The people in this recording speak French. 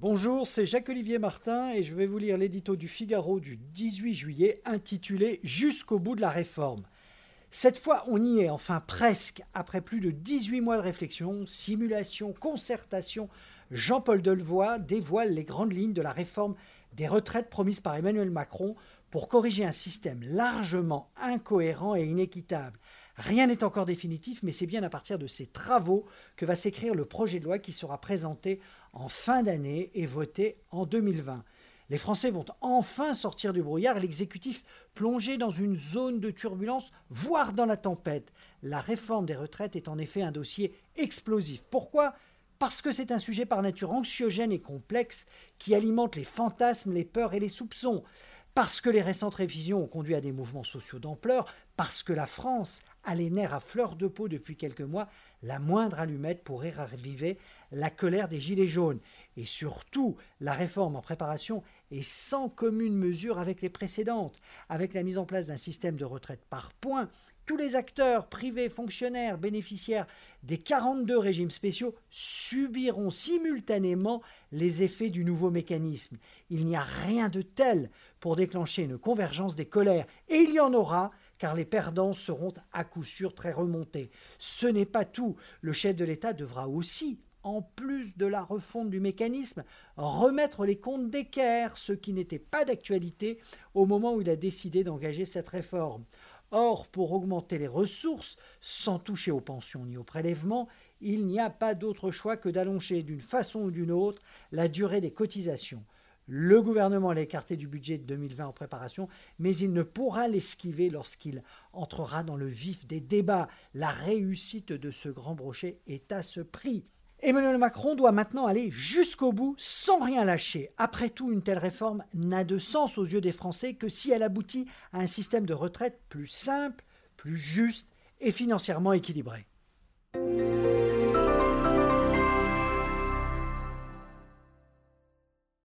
Bonjour, c'est Jacques-Olivier Martin et je vais vous lire l'édito du Figaro du 18 juillet intitulé Jusqu'au bout de la réforme. Cette fois, on y est, enfin presque, après plus de 18 mois de réflexion, simulation, concertation. Jean-Paul Delevoye dévoile les grandes lignes de la réforme des retraites promise par Emmanuel Macron pour corriger un système largement incohérent et inéquitable. Rien n'est encore définitif, mais c'est bien à partir de ces travaux que va s'écrire le projet de loi qui sera présenté en fin d'année et voté en 2020. Les Français vont enfin sortir du brouillard et l'exécutif plongé dans une zone de turbulence, voire dans la tempête. La réforme des retraites est en effet un dossier explosif. Pourquoi? Parce que c'est un sujet par nature anxiogène et complexe qui alimente les fantasmes, les peurs et les soupçons, parce que les récentes révisions ont conduit à des mouvements sociaux d'ampleur, parce que la France a les nerfs à fleur de peau depuis quelques mois, la moindre allumette pourrait raviver la colère des Gilets jaunes. Et surtout, la réforme en préparation est sans commune mesure avec les précédentes, avec la mise en place d'un système de retraite par points. Tous les acteurs, privés, fonctionnaires, bénéficiaires des 42 régimes spéciaux subiront simultanément les effets du nouveau mécanisme. Il n'y a rien de tel pour déclencher une convergence des colères, et il y en aura car les perdants seront à coup sûr très remontés. Ce n'est pas tout. Le chef de l'État devra aussi, en plus de la refonte du mécanisme, remettre les comptes d'équerre, ce qui n'était pas d'actualité au moment où il a décidé d'engager cette réforme. Or, pour augmenter les ressources, sans toucher aux pensions ni aux prélèvements, il n'y a pas d'autre choix que d'allonger d'une façon ou d'une autre la durée des cotisations. Le gouvernement l'a écarté du budget de 2020 en préparation, mais il ne pourra l'esquiver lorsqu'il entrera dans le vif des débats. La réussite de ce grand brochet est à ce prix. Emmanuel Macron doit maintenant aller jusqu'au bout sans rien lâcher. Après tout, une telle réforme n'a de sens aux yeux des Français que si elle aboutit à un système de retraite plus simple, plus juste et financièrement équilibré.